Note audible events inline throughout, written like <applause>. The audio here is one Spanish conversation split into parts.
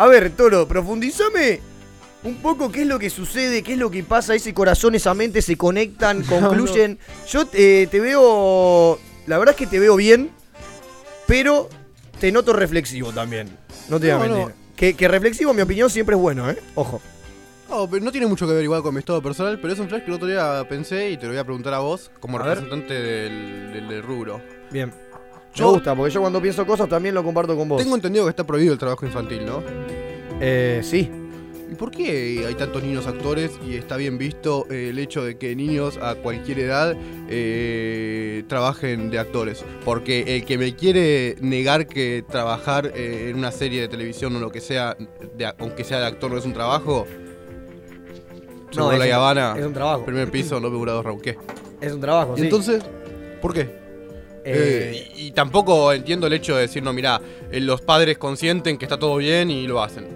A ver, Toro, profundízame un poco qué es lo que sucede, qué es lo que pasa, ese corazón, esa mente se conectan, concluyen. Yo eh, te veo, la verdad es que te veo bien, pero te noto reflexivo también. No te voy a No, mentir. Que, que reflexivo, en mi opinión, siempre es bueno, ¿eh? Ojo. No, pero no tiene mucho que ver igual con mi estado personal, pero es un flash que el otro día pensé y te lo voy a preguntar a vos como A representante del, del- del rubro. Bien. Yo- Me gusta, porque yo cuando pienso cosas también lo comparto con vos. Tengo entendido que está prohibido el trabajo infantil, ¿no? Eh, sí. ¿Y por qué hay tantos niños actores y está bien visto eh, el hecho de que niños a cualquier edad eh, trabajen de actores? Porque el que me quiere negar que trabajar eh, en una serie de televisión o lo que sea, de- aunque sea de actor, no es un trabajo. No, es la un- Habana, es un trabajo. primer piso, no grados Raúl, Es un trabajo, Y sí. entonces, ¿por qué? Eh, Eh, y, y tampoco entiendo el hecho de decir, no, mira, los padres consienten que está todo bien y lo hacen.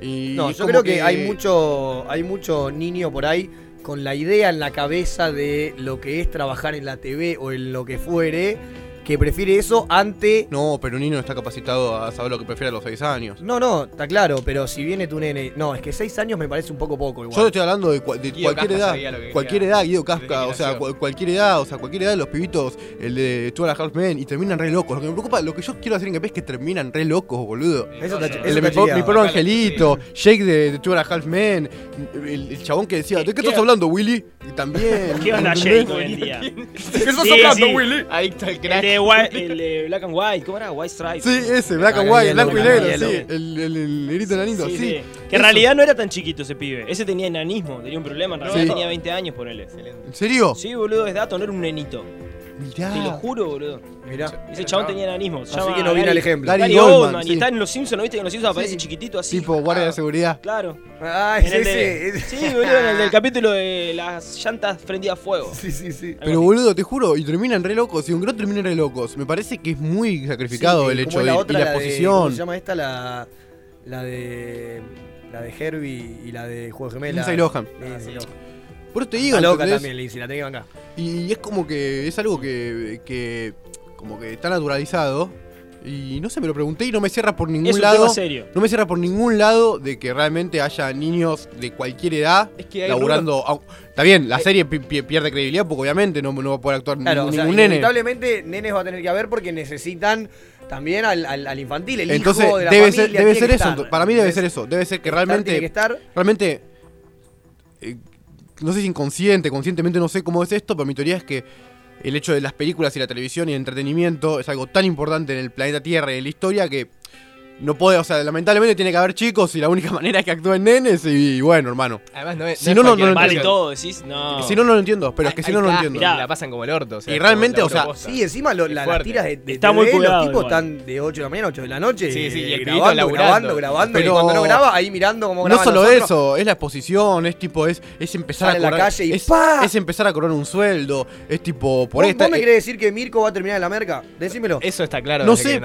Y No, yo creo que, hay mucho hay mucho niño por ahí con la idea en la cabeza de lo que es trabajar en la TV o en lo que fuere, que prefiere eso ante... No, pero un niño no está capacitado a saber lo que prefiere a los 6 años. No, no, está claro, pero si viene tu nene... No, es que seis años me parece un poco poco igual. Yo te estoy hablando de, cua- de Guido cualquier Casca edad. que Cualquier quería. edad, Guido Casca, que o sea, cualquier edad, o sea, cualquier edad de los pibitos, el de Two and y terminan re locos. Lo que me preocupa, lo que yo quiero hacer en es que terminan re locos, boludo. Eso está, El de mi, po- mi pobre angelito, Jake de, de Two and a Half Men, el, el chabón que decía, ¿de qué ¿Qué- estás hablando, Willy? Y también. ¿Qué onda. Jake hoy en día? ¿De qué estás Sí, hablando, sí. Willy? Ahí está el El crack. De, White- el de Black and White, ¿cómo era? White Stripe. Sí, ese, Black and Black White, blanco y negro, sí. El, el, el negrito enanito, sí. Sí. Que en realidad no era tan chiquito ese pibe. Ese tenía enanismo, tenía un problema. En realidad tenía 20 años, ponele. ¿En serio? Sí, boludo, es dato, no era un nenito. Mirá. Te lo juro, boludo. Mirá. Ese chabón tenía enanismo. Se Así llama que no viene Gary- al ejemplo. Gary Gary Goldman, sí. Y está en Los Simpsons, ¿no viste que en Los Simpsons aparece Sí. chiquitito así? Tipo guardia de seguridad. Claro. Ah, En el de- ese. Sí, boludo, en el del capítulo de las llantas prendidas a fuego. Sí, sí, sí. Pero boludo, te juro, y terminan re locos. Y un gran terminan re locos. Me parece que es muy sacrificado Sí, el hecho es de la y otra, la, de- ¿Cómo se llama esta? La, la de. La de Herbie y la de Juego de Gemela. Lindsay Lohan. Lindsay Lohan. Por eso te digo, Está loca ¿entendés? también, Lindsay, la tenés que bancar. Y es como que es algo que, que como que está naturalizado. Y no sé, me lo pregunté y no me cierra por ningún Es un lado. tema serio. No me cierra por ningún lado de que realmente haya niños de cualquier edad Es que laburando. Está bien, la serie pi- pi- pierde credibilidad porque obviamente no, no va a poder actuar Claro, ningún, o sea, ningún nene. inevitablemente nenes va a tener que haber porque necesitan también al, al- al infantil, el Entonces hijo de la debe familia. ser, debe tiene ser que eso. estar, Para mí debe ser eso. Debe ser que Estar, realmente. Tiene que estar. realmente, eh, no sé si inconsciente, conscientemente no sé cómo es esto, pero mi teoría es que el hecho de las películas y la televisión y el entretenimiento es algo tan importante en el planeta Tierra y en la historia que no puede, o sea, lamentablemente tiene que haber chicos y la única <laughs> manera es que actúen nenes y, bueno, hermano. Además, no es. Si no, no, no Vale todo, decís. No. Si no, no lo entiendo, pero es que si no, no lo entiendo. y Mirá. La pasan como el orto. o sea, Y realmente, como o sea. Sí, encima lo- la- las tiras de, de Está muy cuidado los tipos igual. están de 8 de la mañana a 8 de la noche. Sí, sí, y el grabando, grabando, grabando. Pero- y cuando no graba, ahí mirando cómo No graban solo eso, es la exposición, es tipo, es, es empezar Sale a a la calle y es, es empezar a cobrar un sueldo. Es tipo, por ¿Vos, esta. vos me eh, querés decir que Mirko va a terminar en la merca? Decímelo. Eso está claro No sé. <laughs>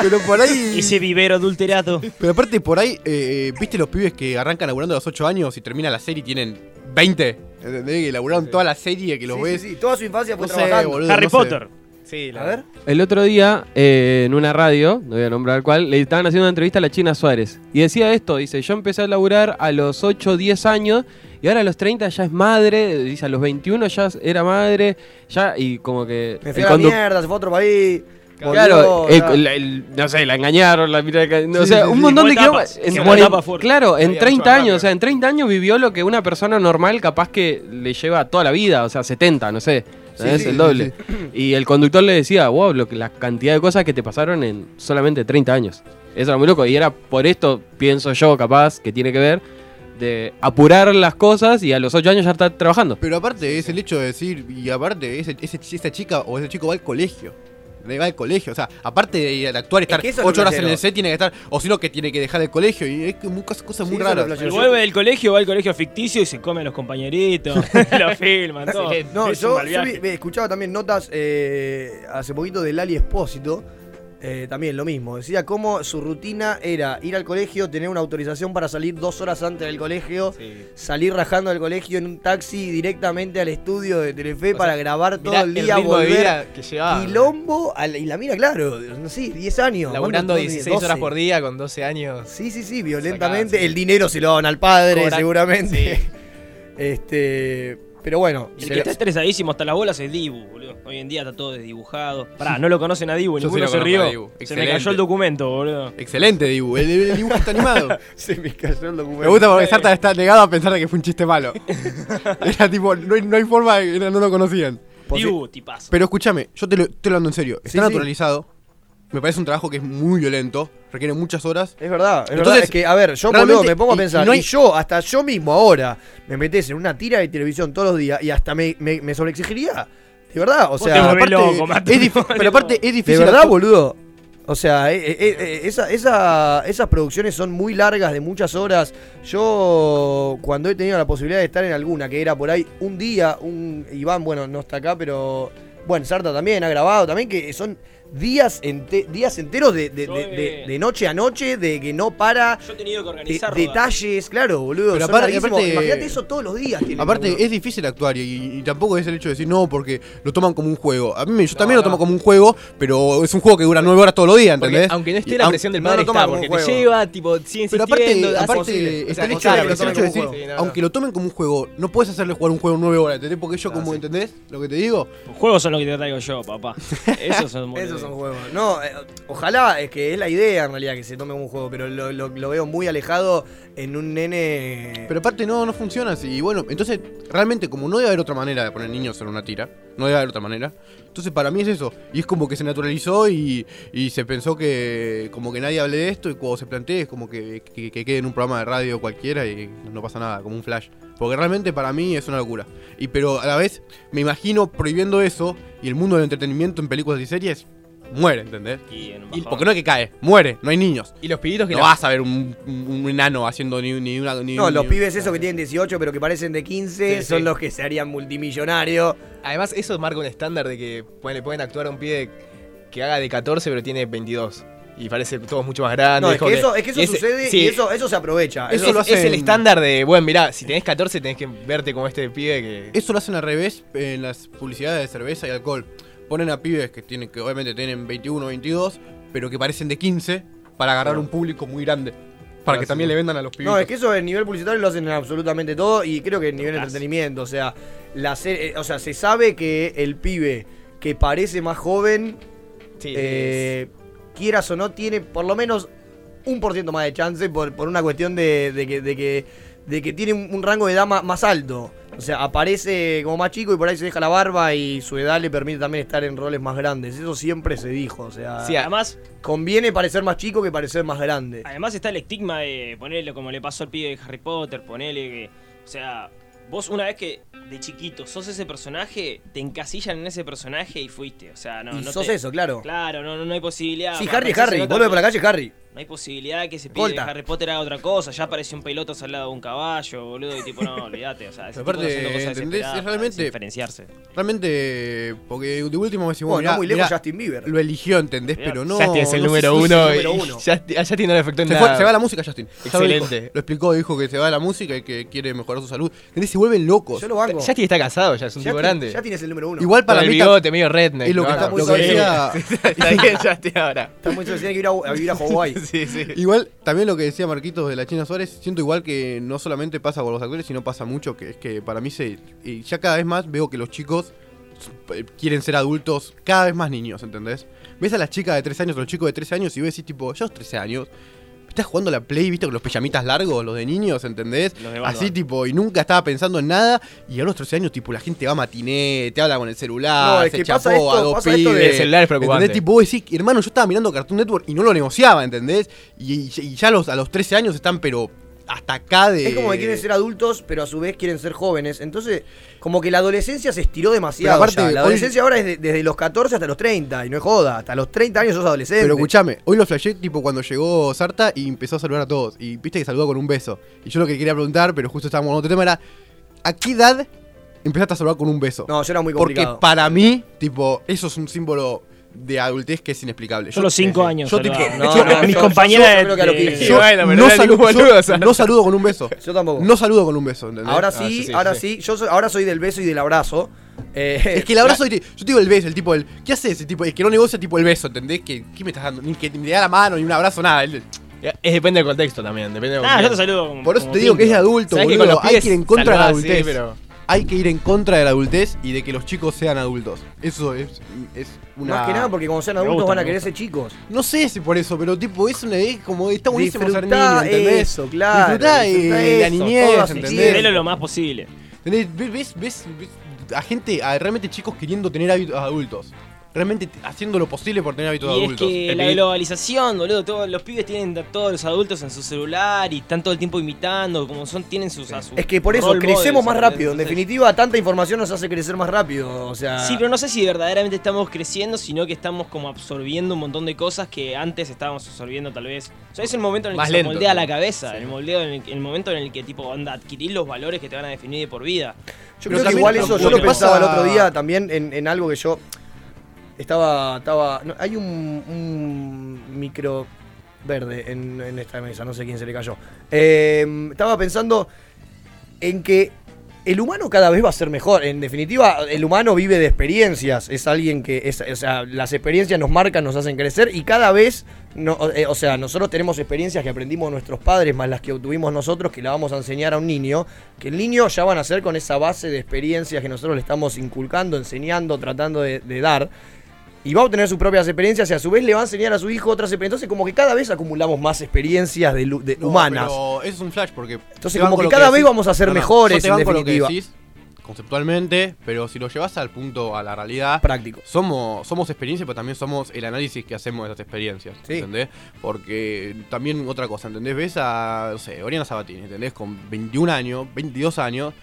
pero por ahí. Ese vivero adulterado. Pero aparte, por ahí, eh, ¿viste los pibes que arrancan laburando a los 8 años y termina la serie y tienen 20? ¿Entendés? Que laburaron toda la serie, que los Sí, ves. sí, sí, Toda su infancia fue No sé, trabajando. boludo. Harry no sé. Potter. Sí, la A ver. El otro día, eh, en una radio, no voy a nombrar cuál, le estaban haciendo una entrevista a la China Suárez. Y decía esto, dice, yo empecé a laburar a los 8 o 10 años y ahora a los 30 ya es madre, dice, a los 21 ya era madre, ya, y como que... Me fui a la mierda, se fue a otro país. Claro, el- no sé, la engañaron, la mira, no, o Sí, sea, sí, un sí. montón de etapas, kilómetros. En, en- claro, en Había 30 mucho más años, o sea, en 30 años vivió lo que una persona normal capaz que le lleva toda la vida, o sea, 70, no sé. Sí, es sí, el sí, doble. Y el conductor le decía, wow, lo que, la cantidad de cosas que te pasaron en solamente 30 años. Eso era muy loco. Y era por esto, pienso yo, capaz, que tiene que ver, de apurar las cosas y a los 8 años ya estar trabajando. Pero aparte, es el hecho de decir, y aparte, ese, ese- esa chica o ese chico va al colegio. Va al colegio, o sea, aparte de actuar y Es estar que es lo 8 horas en el set, tiene que estar, o si no, que tiene que dejar el colegio, y es cosas, cosas Sí, muy raras. vuelve del colegio, va al colegio ficticio y se come a los compañeritos. <laughs> <laughs> lo filman, todo. No, Es un yo, yo vi- escuchaba también notas eh, hace poquito de Lali Espósito, eh, también lo mismo. Decía cómo su rutina era ir al colegio, tener una autorización para salir dos horas antes del colegio, Sí. salir rajando del colegio en un taxi directamente al estudio de Telefe O para sea, grabar todo el día, de volver. vida que llevaba. Quilombo, al- y la mira, claro, no sé, 10 años. Laburando ¿cuántos? 16 horas 12. por día con 12 años. Sí, sí, sí, violentamente. sí. El dinero se lo daban al padre, seguramente. sí. <laughs> Este. Pero bueno. El se que está estresadísimo hasta las bolas es Dibu, boludo. Hoy en día está todo desdibujado. <laughs> Pará, no lo conocen a Dibu, Yo sí ninguno lo se rió. Dibu. Se me Excelente. cayó el documento, boludo. Excelente dibujo. El, el dibujo está animado. <laughs> se me cayó el documento. Me gusta porque Sarta está negado a pensar de que fue un chiste malo. <laughs> Era tipo, no hay, no hay forma de que no lo conocían. Dibu, tipazo. Pero escúchame, yo te lo estoy hablando en serio. Está Sí, sí. naturalizado. Me parece un trabajo que es muy violento. Requiere muchas horas. Es verdad, es verdad. Entonces, Es que, a ver, yo boludo, me pongo a pensar, y no hay- y yo, hasta yo mismo ahora, me metes en una tira de televisión todos los días y hasta me, me, me sobreexigiría. De verdad, o sea, aparte, loco, es <laughs> pero aparte es de difícil. verdad, actu- boludo. O sea, eh, eh, eh, esa- esa- esas producciones son muy largas, de muchas horas. Yo, cuando he tenido la posibilidad de estar en alguna, que era por ahí un día, un Iván, bueno, no está acá, pero bueno, Sarta también ha grabado, también que son días, ente- días enteros de, de- de- de- de noche a noche, de que no para. Yo he tenido que de- organizar. detalles, claro, boludo. Pero aparte- Imagínate eso todos los días. tienen, Aparte, boludo. es difícil actuar y, y tampoco es el hecho de decir no, porque lo toman como un juego. A mí me- yo también No, lo tomo no. como un juego, pero es un juego que dura nueve horas todos los días, Porque ¿entendés? aunque no esté la presión del no padre toma está, porque te lleva, tipo, sigue Pero aparte, aparte está O sea, el hecho, de- decir, no, no. aunque lo tomen como un juego, no puedes hacerle jugar un juego nueve horas, ¿entendés? Porque yo como. ¿entendés? Lo que te digo. Los juegos son lo que te traigo yo, papá. <laughs> Esos son No, eh, ojalá, es que es la idea en realidad que se tome como un juego, pero lo, lo- veo muy alejado en un nene. Pero aparte no, no funciona así. Y bueno, entonces, realmente, como no debe haber otra manera de poner niños en una tira, no debe haber otra manera. Entonces, para mí es eso. Y es como que se naturalizó y, y se pensó que como que nadie hable de esto y cuando se plantee es como que, que- que quede en un programa de radio cualquiera y no pasa nada, como un flash. Porque realmente para mí es una locura. Y pero a la vez me imagino prohibiendo eso y el mundo del entretenimiento en películas y series muere, ¿entendés? Y en un Y bajón. porque no es que cae, muere, no hay niños. Y los pibitos que No la- vas a ver un, un- enano haciendo ni, ni una... Ni, no, los pibes esos que tienen 18 pero que parecen de 15 Sí, son sí. los que se harían multimillonarios. Además, eso marca un estándar de que pueden- le pueden actuar a un pibe que haga de 14 pero tiene 22. Y parece todo mucho más grande. No, es que eso, es que eso y ese- sucede sí, y eso, eso se aprovecha. Eso es, lo es el hacen- estándar de, bueno, mirá, si tenés 14 tenés que verte como este pibe que... Eso lo hacen al revés en las publicidades de cerveza y alcohol. Ponen a pibes que tienen que obviamente tienen 21 22, pero que parecen de 15 para agarrar un público muy grande. Para que también le vendan a los pibes. No, es que eso en nivel publicitario lo hacen en absolutamente todo y creo que en nivel de entretenimiento, o sea, la se- eh, o sea, se sabe que el pibe que parece más joven, Sí, eh, quieras o no, tiene por lo menos un por ciento más de chance por, por una cuestión de, de que, de, que, de que tiene un, rango de edad más, alto. O sea, aparece como más chico y por ahí se deja la barba y su edad le permite también estar en roles más grandes. Eso siempre se dijo, o sea, Sí, Además, conviene parecer más chico que parecer más grande. además está el estigma de ponerle como le pasó al pibe de Harry Potter, ponerle que. O sea, vos una vez que de chiquito sos ese personaje, te encasillan en ese personaje y fuiste. O sea, no. y no sos te- eso, claro. Claro, no, no, no hay posibilidad. Sí, Harry Harry, vuelve por la calle Harry. No hay posibilidad que ese pibe Colta. de Harry Potter haga otra cosa. Ya apareció un pelotas al lado de un caballo, boludo. Y tipo, no, <laughs> olvídate. O sea, ese Aparte, tipo haciendo cosas Es realmente- diferenciarse. Realmente, porque de último me decimos, Bueno, mirá, no muy lejos mirá, Justin Bieber. lo eligió, ¿entendés? Mirá, Pero no. Justin es el no número uno, número y uno. ya, a Justin no le afectó en Se, nada. fue- se va la música, Justin. Lo Excelente. Lo, explicó, dijo que se va la música y que quiere mejorar su salud. ¿Entendés? Se vuelven locos. Yo lo banco. Justin está casado, ya es un tipo Justin- grande. Justin es el número uno. Igual Para para el mí bigote medio redneck. es lo que, está- muy que. <laughs> <laughs> Está bien Justin ahora. Está muy que ir a, a vivir a Hawái. <laughs> Sí, sí. Igual, también lo que decía Marquitos de la China Suárez, siento igual que no solamente pasa con los actores, sino pasa mucho, que es que para mí se. y ya cada vez más veo que los chicos eh, quieren ser adultos, cada vez más niños, ¿entendés? Ves a las chicas de 13 años los chicos de 13 años y ves decís, tipo, yo a los 13 años. Estás jugando a la Play, viste, con los pijamitas largos, los de niños, ¿entendés? Los de Batman. Así, tipo, y nunca estaba pensando en nada. Y a los 13 años, tipo, la gente va a matiné, te habla con el celular, No, es se que chapó pasa esto- a dos pasa esto de- pibes. El celular es preocupante. ¿Entendés? Tipo, vos decís, hermano, yo estaba mirando Cartoon Network y no lo negociaba, ¿entendés? Y, y- y ya los, a los 13 años están, pero hasta acá de. Es como que quieren ser adultos, pero a su vez quieren ser jóvenes. Entonces, como que la adolescencia se estiró demasiado. Aparte, ya. La hoy- adolescencia ahora es de- desde los 14 hasta los 30, y no es joda. Hasta los 30 años sos adolescente. Pero escuchame, hoy lo flashé tipo cuando llegó Sarta y empezó a saludar a todos. Y viste que saludó con un beso. Y yo lo que quería preguntar, pero justo estábamos en otro tema, era: ¿a qué edad empezaste a saludar con un beso? No, yo era muy Porque complicado. para mí, tipo, eso es un símbolo de adultez que es inexplicable. Solo cinco <laughs> años. yo tipo- No, Yo- no, mis yo- compañeras yo- yo yo no, yo saludo con un beso. <laughs> Yo tampoco. No saludo con un beso, ¿entendés? ahora Ah, sí, ahora sí. sí. Yo soy- ahora soy del beso y del abrazo. Eh, Es que el abrazo, <laughs> yo te digo el beso, el tipo, el, ¿qué haces? El tipo, el que no negocia, tipo el beso, ¿entendés? Que, ¿Qué me estás dando? Ni que ni me da la mano, ni un abrazo, nada. El- Es depende del contexto también, depende del Ah, yo te saludo por eso te digo que es de adulto, boludo. los Hay que ir en contra de la adultez. pero- Hay que ir en contra de la adultez y de que los chicos sean adultos. Eso es, es una... Más que nada porque cuando sean adultos gusta, van a querer ser chicos. No sé si por eso, pero tipo, es una es como está buenísimo ser niño, ¿entendés? eso, claro. Disfrutá, eh, la niñez, ¿entendés? Velo lo más posible. ¿Entendés? Ves, ves, ves- ves a gente, a realmente chicos queriendo tener hábitos adultos. Realmente haciendo lo posible por tener hábitos Y es adultos. que El la vi- globalización, boludo, todos los pibes tienen a todos los adultos en su celular y están todo el tiempo imitando, como son, tienen sus a su Es que por eso crecemos models, más rápido. En definitiva, tanta información nos hace crecer más rápido. O sea. Sí, pero no sé si verdaderamente estamos creciendo, sino que estamos como absorbiendo un montón de cosas que antes estábamos absorbiendo tal vez. O sea, es el momento en el Más que lento, se moldea sí. la cabeza, Sí. el, moldeo en el, el momento en el que tipo anda adquirir los valores que te van a definir de por vida. Yo Pero creo que igual eso, yo lo que pensaba el otro día también en, en algo que yo estaba. estaba hay un, un micro verde en, esta mesa, no sé quién se le cayó. Eh, estaba pensando en que el humano cada vez va a ser mejor. En definitiva, el humano vive de experiencias. Es alguien que. Es, o sea, las experiencias nos marcan, nos hacen crecer y cada vez. Eh, o sea, nosotros tenemos experiencias que aprendimos nuestros padres, más las que obtuvimos nosotros, que la vamos a enseñar a un niño. Que el niño ya van a ser con esa base de experiencias que nosotros le estamos inculcando, enseñando, tratando de dar. Y va a obtener sus propias experiencias y a su vez le va a enseñar a su hijo otras experiencias. Entonces, como que cada vez acumulamos más experiencias de, lu- de No, humanas. Pero eso es un flash porque. Entonces, como que cada vez vamos a ser mejores, yo te en banco lo que definitiva. decís conceptualmente, pero si lo llevas al punto, a la realidad, Práctico. somos, somos experiencia, pero también somos el análisis que hacemos de esas experiencias, Sí. ¿entendés? Porque también otra cosa, ¿entendés? Ves a, no sé, Oriana Sabatini, ¿entendés? Con 21 años, 22 años,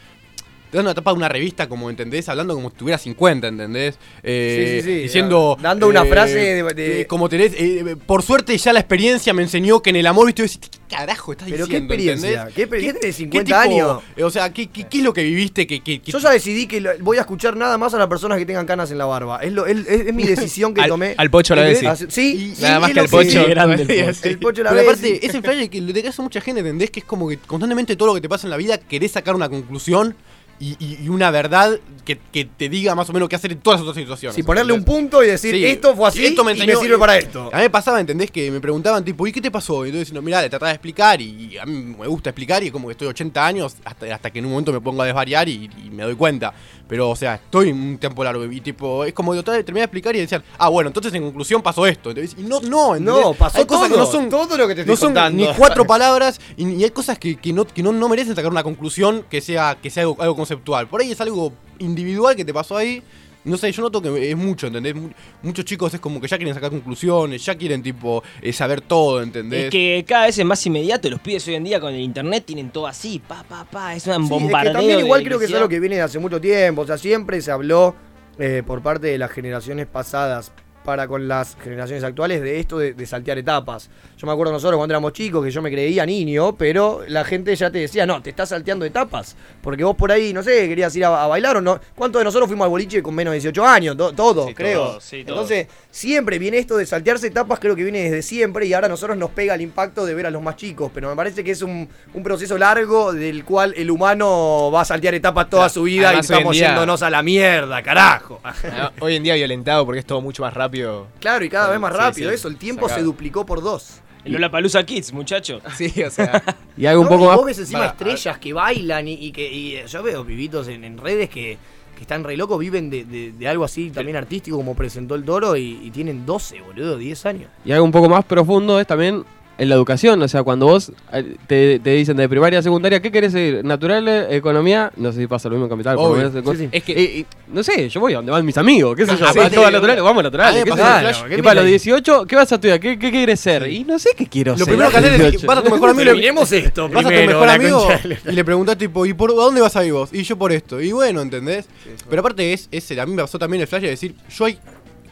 te dan una tapa de una revista como, ¿entendés? Hablando como si tuviera 50, ¿entendés? Eh, Sí, sí, sí. Diciendo... Dando una eh, frase de- de- eh, como tenés... eh, por suerte ya la experiencia me enseñó que en el amor, ¿viste? ¿Qué carajo estás Pero qué diciendo? experiencia, ¿entendés? qué experiencia de ¿Qué 50 tipo- años. eh, O sea, ¿qué, qué, qué es lo que viviste que... que, que- Yo ya decidí que lo- voy a escuchar nada más a las personas que tengan canas en la barba. Es, lo, es, es- es mi <laughs> decisión que Al- tomé. al Pocho la. Así- Sí, Y- Nada más que lo al Pocho. grande el Sí, Pocho. sí. El pocho la Pero aparte, ese flash que le te hace mucha gente, ¿entendés? Que es como que constantemente todo lo que te pasa en la vida querés sacar una conclusión y, y- y una verdad que, que te diga más o menos qué hacer en todas las otras situaciones. Si ponerle un punto y decir, Sí, esto fue así esto me y me enseñó- sirve para esto. A mí me pasaba, ¿entendés? Que me preguntaban, tipo, ¿y qué te pasó? Y yo diciendo, mirá, le trataba de explicar y, y a mí me gusta explicar y como que estoy 80 años hasta, hasta que en un momento me pongo a desvariar y, y me doy cuenta. Pero, o sea, estoy un tiempo largo y tipo, es como que otra vez terminé de explicar y decían, ah, bueno, entonces en conclusión pasó esto. Y no, no, ¿entendés? No, pasó Hay cosas que no son todo lo que te estoy no son contando. ni cuatro palabras y, y hay cosas que, que no, que no, no merecen sacar una conclusión que sea, que sea algo, algo conceptual. Por ahí es algo individual que te pasó ahí. No sé, yo noto que es mucho, ¿entendés? Mu- Muchos chicos es como que ya quieren sacar conclusiones, ya quieren tipo eh, saber todo, ¿entendés? Es que cada vez es más inmediato, los pibes hoy en día con el internet tienen todo así, pa, pa, pa, es un Sí, es bombardeo. que también de igual creo que es algo que viene de hace mucho tiempo. O sea, siempre se habló eh, por parte de las generaciones pasadas para con las generaciones actuales de esto de, de saltear etapas. Yo me acuerdo nosotros cuando éramos chicos que yo me creía niño, pero la gente ya te decía, no, te estás salteando etapas. Porque vos por ahí, no sé, querías ir a, a bailar o no. ¿Cuántos de nosotros fuimos al boliche con menos de 18 años? To- todos, Sí, creo. todos, sí, todos. Entonces, siempre viene esto de saltearse etapas, creo que viene desde siempre y ahora a nosotros nos pega el impacto de ver a los más chicos. Pero me parece que es un, un proceso largo del cual el humano va a saltear etapas toda Claro, su vida y estamos día- yéndonos a la mierda, carajo. Ah, Hoy en día violentado porque es todo mucho más rápido. Claro, y cada vez más rápido sí, eso. El tiempo sacado. se duplicó por dos. El Lollapalooza Kids, muchacho. <laughs> Sí, o sea. <laughs> Y algo un No, poco y más. vos ves encima Para, estrellas que bailan y, y que y yo veo pibitos en, en redes que, que están re locos, viven de, de- de algo así también artístico como presentó el Toro y, y tienen 12, boludo, 10 años. Y algo un poco más profundo es también en la educación. O sea, cuando vos eh, te, te dicen de primaria a secundaria, ¿qué querés seguir? ¿Natural, eh, economía? No sé si pasa lo mismo en capital. lo Obvio. Sí, sí. Es que, eh, eh, no sé, yo voy a donde van mis amigos, qué sé yo. Aparte, ¿Vas todo a naturales? Vamos a naturales. qué Claro, flash. ¿qué Y para los mira? 18, ¿qué vas a estudiar? ¿Qué, qué quieres ser? Y no sé qué quiero Lo ser. primero que haces es 18. <laughs> vas a tu mejor amigo esto vas a tu mejor amigo y le preguntás tipo, ¿y por dónde vas a ir vos? Y yo por esto. Y bueno, ¿entendés? Pero aparte es, es el- a mí me pasó también el flash de decir, yo hay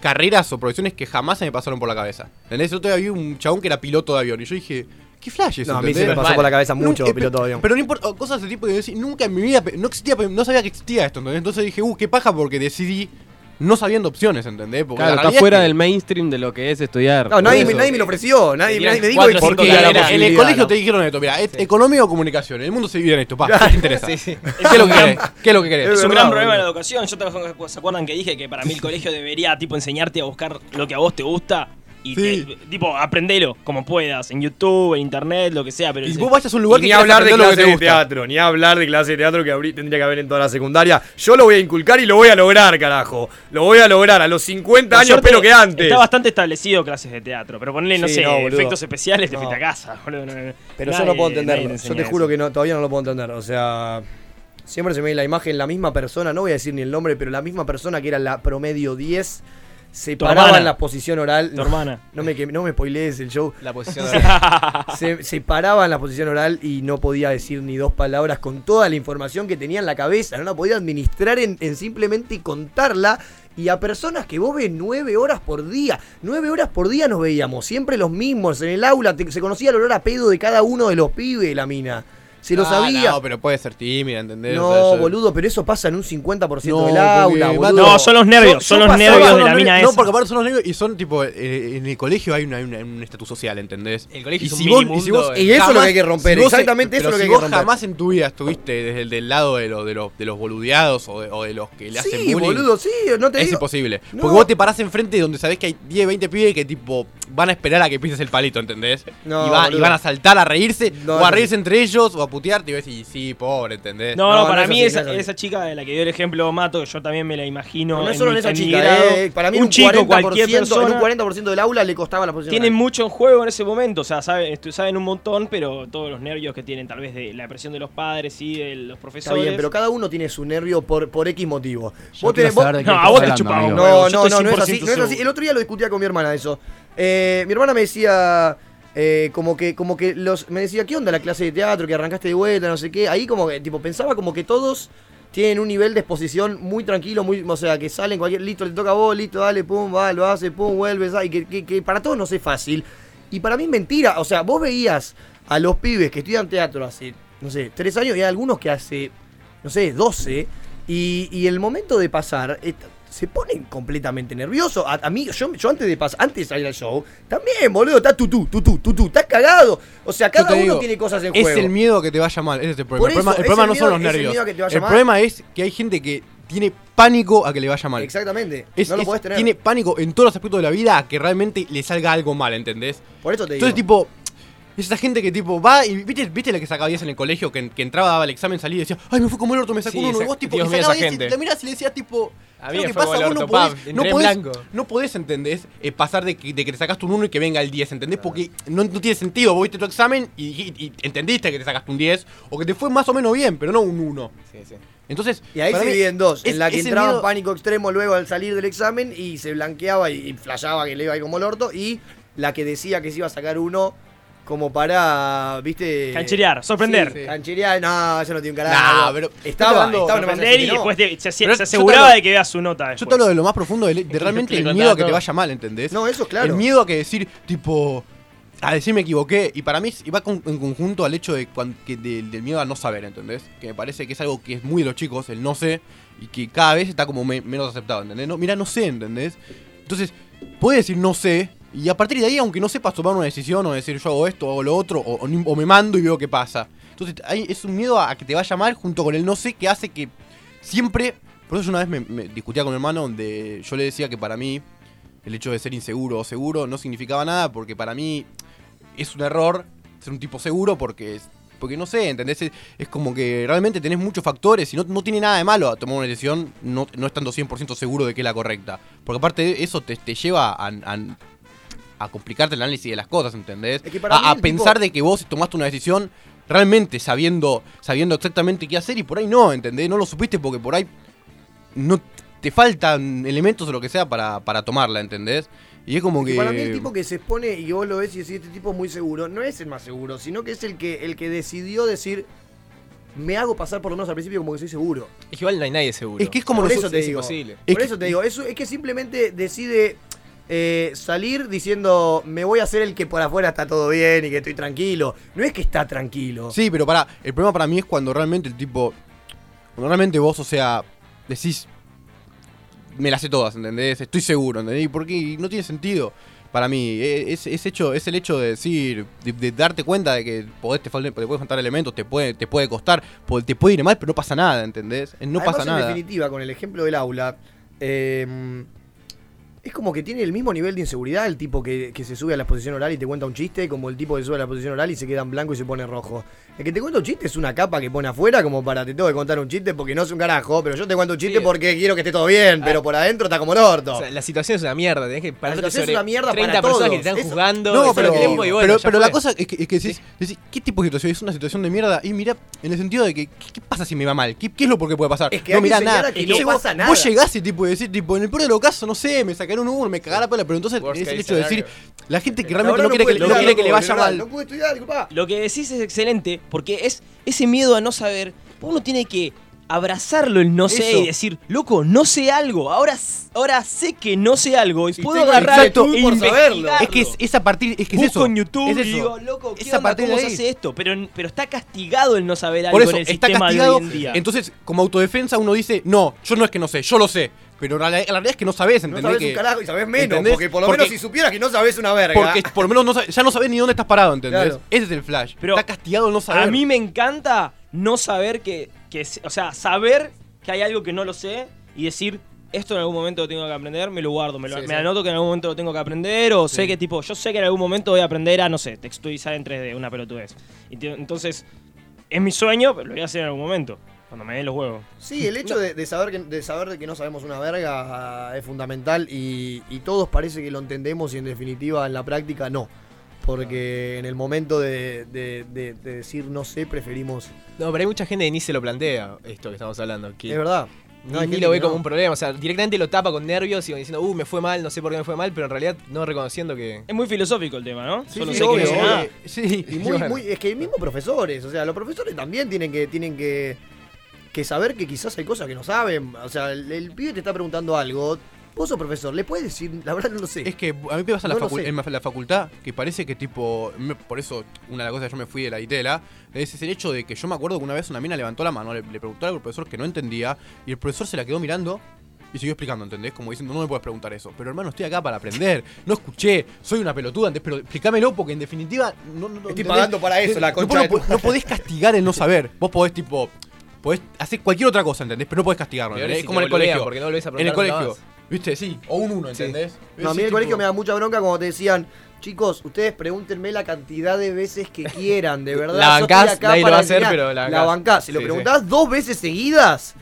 carreras o profesiones que jamás se me pasaron por la cabeza. ¿Entendés? Yo todavía vi un chabón que era piloto de avión y yo dije, ¿qué flash es? No, a mí se me pasó por la cabeza mucho Nunca- piloto de avión. Pero no importa, cosas de ese tipo que yo decía, nunca en mi vida, no existía, no sabía que existía esto, ¿entendés? Entonces dije, uh, qué paja porque decidí no sabiendo opciones, ¿entendés? Porque Claro, la está fuera es que- del mainstream de lo que es estudiar. No, nadie, me, nadie me lo ofreció, nadie, nadie me dijo que existía en, el colegio ¿no? te dijeron esto, mira, es economía o comunicación, el mundo se divide en esto, pa, ¿qué te interesa? Sí, sí. ¿Qué es lo que querés? ¿Qué es lo que querés? Es un verdad, gran problema de la educación. Yo te, ¿Se acuerdan que dije que para mí el colegio debería tipo enseñarte a buscar lo que a vos te gusta? Y Sí. te- tipo, aprendelo como puedas, en YouTube, en internet, lo que sea. Pero Y ese- vos vayas a un lugar Y que ni hablar de clase te de gusta. teatro, ni hablar de clase de teatro que habrí- tendría que haber en toda la secundaria. Yo lo voy a inculcar y lo voy a lograr, carajo. Lo voy a lograr a los 50 Por años, suerte, espero que antes. Está bastante establecido clases de teatro, pero ponle, no Sí, sé, no, efectos especiales, te No. fuiste a casa. boludo, no, no. Pero yo no puedo entenderlo. te Yo te juro eso. que no, todavía no lo puedo entender. O sea, siempre se me ve la imagen, la misma persona, no voy a decir ni el nombre, pero la misma persona que era la promedio 10, se Tu paraba hermana. en la posición oral. Tu no, hermana. No me, que- no me spoilees el show. La posición <laughs> de Se, se paraba en la posición oral y no podía decir ni dos palabras con toda la información que tenía en la cabeza. No la podía administrar en, en simplemente contarla. Y a personas que vos ves nueve horas por día. Nueve horas por día nos veíamos. Siempre los mismos. En el aula te- se conocía el olor a pedo de cada uno de los pibes, la mina. Se lo Ah, sabía. No, pero puede ser tímida, ¿entendés? No, O sea, yo- boludo, pero eso pasa en un 50% No, del aula, boludo. No, son los nervios, son los nervios de No, la no, mina No, esa. porque aparte son los negros y son tipo. eh, en el colegio hay una- una- un estatus social, ¿entendés? El colegio y es un si vos, minimundo, y si vos eh. Y eso es lo que hay que romper, si vos- exactamente eso es lo que si hay que vos romper. jamás en tu vida estuviste desde el del lado de, lo- de, los, de los boludeados o de, o de los que le hacen Sí, bullying. boludo, sí, no te Es digo. imposible. No. Porque vos te parás enfrente donde sabés que hay 10, 20 pibes que tipo van a esperar a que pises el palito, ¿entendés? No, y, va- y van a saltar a reírse, No, o a no. reírse entre ellos, o a putearte y vas y sí, pobre, ¿entendés? No, No, para mí esa, esa chica de la que dio el ejemplo Mato, que yo también me la imagino. No, no es en solo en esa chica, eh, para mí en un un chico, 40%, cualquier en un persona, 40% del aula le costaba la posición. tienen mucho en juego en ese momento, o sea, saben, saben un montón, pero todos los nervios que tienen, tal vez de la presión de los padres y de los Está profesores. bien, pero cada uno tiene su nervio por, por X motivo. Yo Vos tenés- vos- No, a vos te huevo. No, no, no, no es así, 100% no es así. seguro. El otro día lo discutía con mi hermana eso. Eh, mi hermana me decía, eh, como que, como que los, me decía, ¿qué onda la clase de teatro? Que arrancaste de vuelta, no sé qué. Ahí como que, tipo, pensaba como que todos tienen un nivel de exposición muy tranquilo, muy, o sea, que salen cualquier, listo, le toca a vos, listo, dale, pum, va, lo hace, pum, vuelves, y que, que, para todos no es fácil. Y para mí es mentira, o sea, vos veías a los pibes que estudian teatro hace, no sé, tres años y hay algunos que hace, no sé, 12, y, y el momento de pasar, eh, se ponen completamente nerviosos. A, a mí, yo, yo antes de pasar, antes de salir al show, también, boludo, está tutú, tutú, tutú, estás cagado. O sea, cada uno digo, tiene cosas en Es juego. el miedo a que te vaya mal, ese es el problema. El problema, eso, el es problema el no miedo- son los es el nervios. el problema es que hay gente que tiene pánico a que le vaya mal. Exactamente. Es- no lo es- podés tener. Tiene pánico en todos los aspectos de la vida a que realmente le salga algo mal, ¿entendés? Por eso te digo. Entonces, tipo, es esa gente que tipo va y viste, viste la que sacaba 10 en el colegio, que, que entraba, daba el examen, salía y decía, ay, me fue como el orto, me sacó Sí, un uno. Y exacto. vos, tipo, Dios y sacaba esa 10 y gente. la mirás y le decías, tipo, A mí ¿sabes me lo que fue como pasa? Vos no orto, pap, podés, no en podés, blanco. no podés, ¿entendés? Eh, pasar de que, de que te sacaste un 1 y que venga el 10, ¿entendés? Porque no, no tiene sentido. Vos viste tu examen y, y- y entendiste que te sacaste un 10 o que te fue más o menos bien, pero no un 1. Sí, sí. Entonces, Y ahí se dividen dos. es- en la que entraba en pánico extremo luego al salir del examen y se blanqueaba y, y flashaba que le iba ahí como el orto. Y la que decía que se iba a sacar uno como para, viste... Cancherear, sorprender. Sí, Cancherear, no, eso no tiene un carajo. Nah, pero- estaba, hablando- no Sorprender y no. después de- se, yo aseguraba de que vea su nota. Yo después. te hablo de lo más profundo, de, de realmente el miedo a que te vaya mal, ¿entendés? No, eso claro. El miedo a que decir, tipo, a decir me equivoqué. Y para mí va con- en conjunto al hecho de, cuan- que de- del miedo a no saber, ¿entendés? Que me parece que es algo que es muy de los chicos, el no sé, y que cada vez está como me- menos aceptado, ¿entendés? No, mira, no sé, ¿entendés? Entonces, puedes decir no sé, y a partir de ahí, aunque no sepas tomar una decisión o decir yo hago esto, hago lo otro, o, me mando y veo qué pasa. Entonces, hay, es un miedo a, que te vaya mal junto con el no sé que hace que siempre. Por eso yo una vez me, discutía con mi hermano donde yo le decía que para mí el hecho de ser inseguro o seguro no significaba nada porque para mí es un error ser un tipo seguro porque porque no sé, ¿entendés? Es, como que realmente tenés muchos factores y no, no tiene nada de malo a tomar una decisión no, no estando 100% seguro de que es la correcta. Porque aparte de eso te, te lleva a- a complicarte el análisis de las cosas, ¿entendés? Es que para a pensar tipo- de que vos tomaste una decisión realmente sabiendo, sabiendo exactamente qué hacer y por ahí no, ¿entendés? No lo supiste porque por ahí no te faltan elementos o lo que sea para, para tomarla, ¿entendés? Y es como Y que... para mí el tipo que se expone y vos lo ves y decís, este tipo es muy seguro, no es el más seguro, sino que es el que, el que decidió decir, me hago pasar por lo menos al principio como que soy seguro. Es que igual no hay nadie seguro. Es que es como Por eso te es digo. imposible. Es Por que- eso te digo, es, es que simplemente decide eh, salir diciendo, me voy a hacer el que por afuera está todo bien y que estoy tranquilo. No es que está tranquilo. Sí, pero para el problema para mí es cuando realmente el tipo. Cuando realmente vos, o sea, decís. me las sé todas, ¿entendés? Estoy seguro, ¿entendés? ¿Y por qué? Y no tiene sentido. Para mí, E, es, es hecho, es el hecho de decir, de, de darte cuenta de que podés, te, te puede faltar elementos, te puede, te puede costar, te puede ir mal, pero no pasa nada, ¿entendés? No Además, pasa en nada. definitiva, con el ejemplo del aula, eh, es como que tiene el mismo nivel de inseguridad el tipo que, que se sube a la exposición oral y te cuenta un chiste, como el tipo que se sube a la exposición oral y se queda en blanco y se pone rojo. El que te cuenta un chiste es una capa que pone afuera como para te tengo que contar un chiste porque no es un carajo, pero yo te cuento un chiste Sí. porque quiero que esté todo bien, pero por adentro está como el orto. O sea, la situación es una mierda, tenés que pararte situación es una mierda 30 para personas todos. que te están Eso- jugando No, pero, el tiempo y bueno, pero, la cosa es que, es que decís, decís, ¿qué tipo de situación? Es una situación de mierda. Y mira, en el sentido de que, ¿qué, qué pasa si me va mal? ¿Qué, qué es lo por qué puede pasar? Es que no mirá nada. que no vos, pasa nada. vos llegás y tipo, decir, tipo, en el peor de los casos, no sé, me sacaré un Uber, me cagará la pala. Pero entonces Worst es el hecho de decir, la gente que realmente no quiere, que, no quiere que le vaya mal. No puede estudiar, disculpa. Lo que decís es excelente, porque es ese miedo a no saber. Uno tiene que abrazarlo el no sé Eso. y decir, loco, no sé algo. Ahora, ahora sé que no sé algo y, Y puedo agarrar exacto e por saberlo. Es que es, es a partir, es que es Busco eso. en YouTube es y eso. digo, loco, ¿qué Es a onda? partir de ¿Cómo se ahí. hace esto? Pero, pero está castigado el no saber algo Por eso, en el está sistema castigado. de hoy en día. Entonces, como autodefensa, uno dice, no, yo no es que no sé, yo lo sé. Pero la, la realidad es que no sabés, No ¿entendés? sabes que, un carajo y sabes menos, ¿entendés? porque por lo Porque- menos si supieras que no sabes una verga. Porque por lo menos no sab- ya no sabés ni dónde estás parado, ¿entendés? Claro. Ese es el flash. Pero está castigado el no saber. A mí me encanta no saber que, que. O sea, saber que hay algo que no lo sé y decir. Esto en algún momento lo tengo que aprender, me lo guardo, me, lo, Sí, me sí. anoto que en algún momento lo tengo que aprender, o sé que tipo, yo sé que en algún momento voy a aprender a, no sé, texturizar en 3D, una pelotudez. Y entonces, es mi sueño, pero lo voy a hacer en algún momento, cuando me den los huevos. Sí, el hecho de, de saber que, de saber de que no sabemos una verga ah, es fundamental y, y todos parece que lo entendemos y en definitiva en la práctica no. Porque en el momento de, de- de- de decir no sé, preferimos... No, pero hay mucha gente que ni se lo plantea esto que estamos hablando. Que Es verdad. Ni, No, ni lo ve como un problema. O sea, directamente lo tapa con nervios y diciendo, uh, me fue mal, no sé por qué me fue mal, pero en realidad no reconociendo que. Es muy filosófico el tema, ¿no? Sí, Solo sí, sé que obvio, no sé obvio. nada. Sí. Y muy, <laughs> muy, es que mismos profesores, o sea, los profesores también tienen que, tienen que, que saber que quizás hay cosas que no saben. O sea, el, el pibe te está preguntando algo. Vos sos profesor, ¿le puedes decir? La verdad no lo sé. Es que a mí me pasa la, No facu- sé. en la facultad que parece que tipo, me- por eso una de las cosas que yo me fui de la ITELA, es ese hecho de que yo me acuerdo que una vez una mina levantó la mano, le, le preguntó al profesor que no entendía y el profesor se la quedó mirando y siguió explicando, ¿entendés? Como diciendo, no me puedes preguntar eso. Pero hermano, estoy acá para aprender, no escuché, soy una pelotuda, ¿entendés? pero explícamelo porque en definitiva... No, no- Estoy ¿entendés? pagando para eso, la No, concha no, de tu po- no podés castigar el no saber, vos podés tipo... Podés hacer cualquier otra cosa, ¿entendés? Pero no podés castigarlo, es si como en el colegio. porque no volvés a en el colegio. ¿Viste? Sí. O un uno, Sí. ¿entendés? No, a mí en el colegio me da mucha bronca cuando te decían, chicos, ustedes pregúntenme la cantidad de veces que quieran, de <laughs> verdad. La bancás, acá nadie lo va a hacer, enseñar". pero la La bancás. bancás. Si lo Sí, preguntás dos veces seguidas,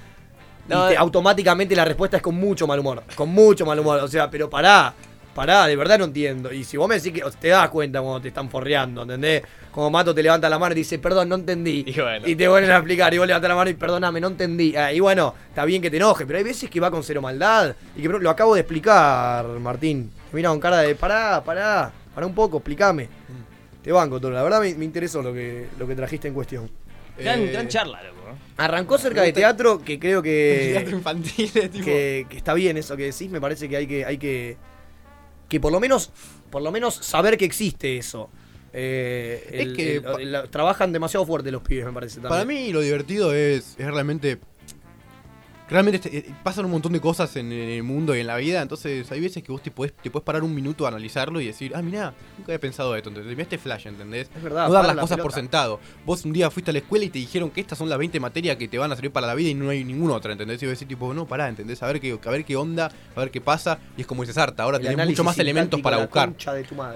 y No, te- eh. automáticamente la respuesta es con mucho mal humor. Con mucho mal humor. O sea, pero pará. Pará, de verdad no entiendo. Y si vos me decís que o te das cuenta cuando te están forreando, ¿entendés? Como Mato te levanta la mano y dice, perdón, no entendí. Y bueno. te vuelven a explicar y vos levantás la mano y perdóname, no entendí. Ah, y bueno, está bien que te enoje, pero hay veces que va con cero maldad. Y que lo acabo de explicar, Martín. Mira con cara de, pará, pará, pará un poco, explícame. Te banco, Toro. La verdad me, me interesó lo que, lo que trajiste en cuestión. Gran, Eh, gran charla, loco. Arrancó cerca de teatro, que creo <laughs> Teatro que, infantil, es tipo... que, que está bien eso que decís. Me parece que hay que, hay que, que por lo menos, por lo menos saber que existe eso. Eh, Es el- que el- pa- el- trabajan demasiado fuerte los pibes, me parece. También. Para mí lo divertido es, es realmente... Realmente este, eh, pasan un montón de cosas en, el mundo y en la vida, entonces hay veces que vos te podés, te podés parar un minuto a analizarlo y decir, ah, mirá, nunca había pensado esto, ¿entendés? Mirá este flash, ¿entendés? Es verdad, no dar las la cosas por sentado. Vos un día fuiste a la escuela y te dijeron que estas son las 20 materias que te van a servir para la vida y no hay ninguna otra, ¿entendés? Y vos decís, tipo, no, pará, ¿entendés? A ver qué, a ver qué onda, a ver qué pasa. Y es como dices Sarta, ahora El tenés mucho más elementos para buscar.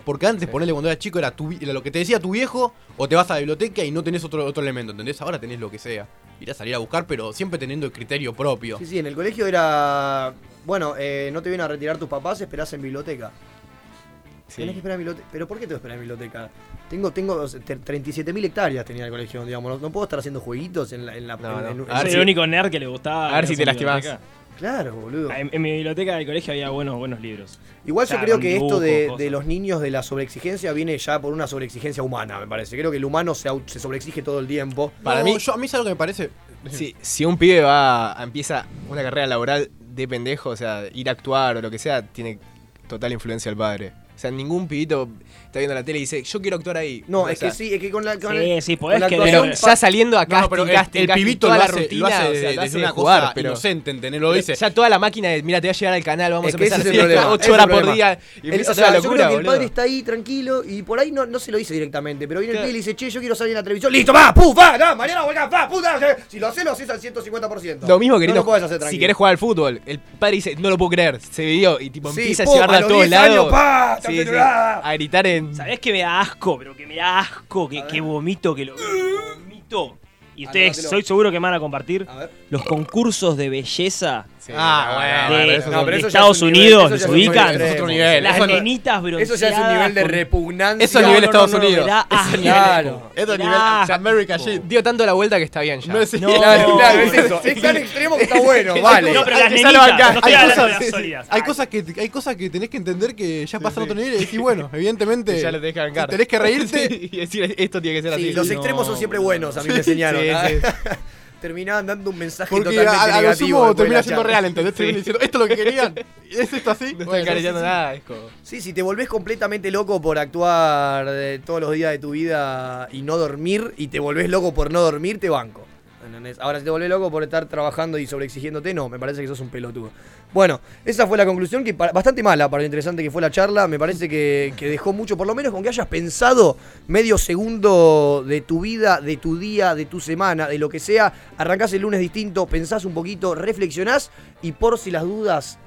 Porque antes, ponerle cuando era chico, era, tu, era lo que te decía tu viejo, o te vas a la biblioteca y no tenés otro, otro elemento, ¿entendés? Ahora tenés lo que sea. Ir a salir a buscar, pero siempre teniendo el criterio propio. Sí, sí, en el colegio era. Bueno, eh, no te vienen a retirar tus papás, esperás en biblioteca. Sí. Tenés que esperar en biblioteca. ¿Pero por qué te esperar en biblioteca? Tengo, tengo o sea, te- 37.000 hectáreas tenía el colegio, digamos. No, no puedo estar haciendo jueguitos en la. En la No, en- no. en- en- A ver si- el único nerd que le gustaba. a ver si te lastimás. Claro, boludo. En, en mi biblioteca del colegio había buenos, buenos libros. Igual o sea, yo creo que esto de, los niños de la sobreexigencia viene ya por una sobreexigencia humana, me parece. Creo que el humano se, sobreexige todo el tiempo. Para No, mí- yo, a mí es algo que me parece. Si, si un pibe va empieza una carrera laboral de pendejo, o sea, ir a actuar o lo que sea, tiene total influencia el padre. O sea, ningún pibito está viendo la tele y dice, yo quiero actuar ahí. No, O es sea, que sí, es que con la. Con Sí, el- sí, con podés la querer- actuación Pero ya saliendo a No, pero el, casting, el casting, pibito toda lo la hace, rutina, lo hace o sea, de- te desde hace una jugar, cosa pero inocente, ¿entendés? Lo dice. ya toda la máquina de, mira, te voy a llevar al canal, vamos Es a que empezar a hacer problema, 8 ese es horas por día y El- empieza o sea, la yo locura, creo que el padre está ahí tranquilo y por ahí no, no se lo dice directamente, pero viene el pibe y le dice, che, yo quiero salir en la televisión. ¡Listo, va! ¡Pum! ¡Va! ¡Va! ¡Mañana voy acá! ¡Va! ¡Pum! ¡Va! Si lo haces, lo haces al 150%. Lo mismo no puedes hacer si querés jugar al fútbol, el padre dice, no lo puedo creer, se dio y tipo empieza a llevarla a todos 10 años, lados. a gritar en... ¿Sabés que me da asco? Pero que me da asco, que, que vomito, que lo vomito. Y ustedes, Anótatelo. soy seguro que me van a compartir A ver. los concursos de belleza Sí, Ah, no, de, no, eso eso no, es- pero de eso Estados es un nivel- Unidos, eso ya ¿se es un nivel ubican? Es otro nivel. Las Eso nenitas bronceadas. Eso ya es un nivel de repugnancia. Eso es nivel Estados no, no, Unidos. me da Eso es nivel- Claro. Esto es nivel America shit. Dio tanto la vuelta que está bien ya. No es No. Claro, claro, es eso. Es tan extremo que está bueno, <laughs> vale. No, pero Hay las nenitas, cosas-. Hay que hay cosas que tenés que entender que ya pasan a otro nivel y decir, bueno, <laughs> evidentemente ya lo tenés que arrancar. tenés que reírte. <laughs> Y decir, esto tiene que ser Sí, así. los extremos son siempre buenos, a mí me enseñaron. Sí, sí. Terminaban dando un mensaje Porque totalmente a, a negativo. termina siendo real, ¿entendés? Termina diciendo, esto es lo que <laughs> querían. ¿Es esto así? No Bueno, sí, sí. nada, es como... Sí, si te volvés completamente loco por actuar eh, todos los días de tu vida y no dormir, y te volvés loco por no dormir, te banco. Ahora, si te volvés loco por estar trabajando y sobreexigiéndote, no, me parece que sos un pelotudo. Bueno, esa fue la conclusión, que bastante mala para lo interesante que fue la charla. Me parece que, que dejó mucho, por lo menos con que hayas pensado medio segundo de tu vida, de tu día, de tu semana, de lo que sea. Arrancás el lunes distinto, pensás un poquito, reflexionás y por si las dudas,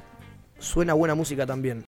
suena buena música también.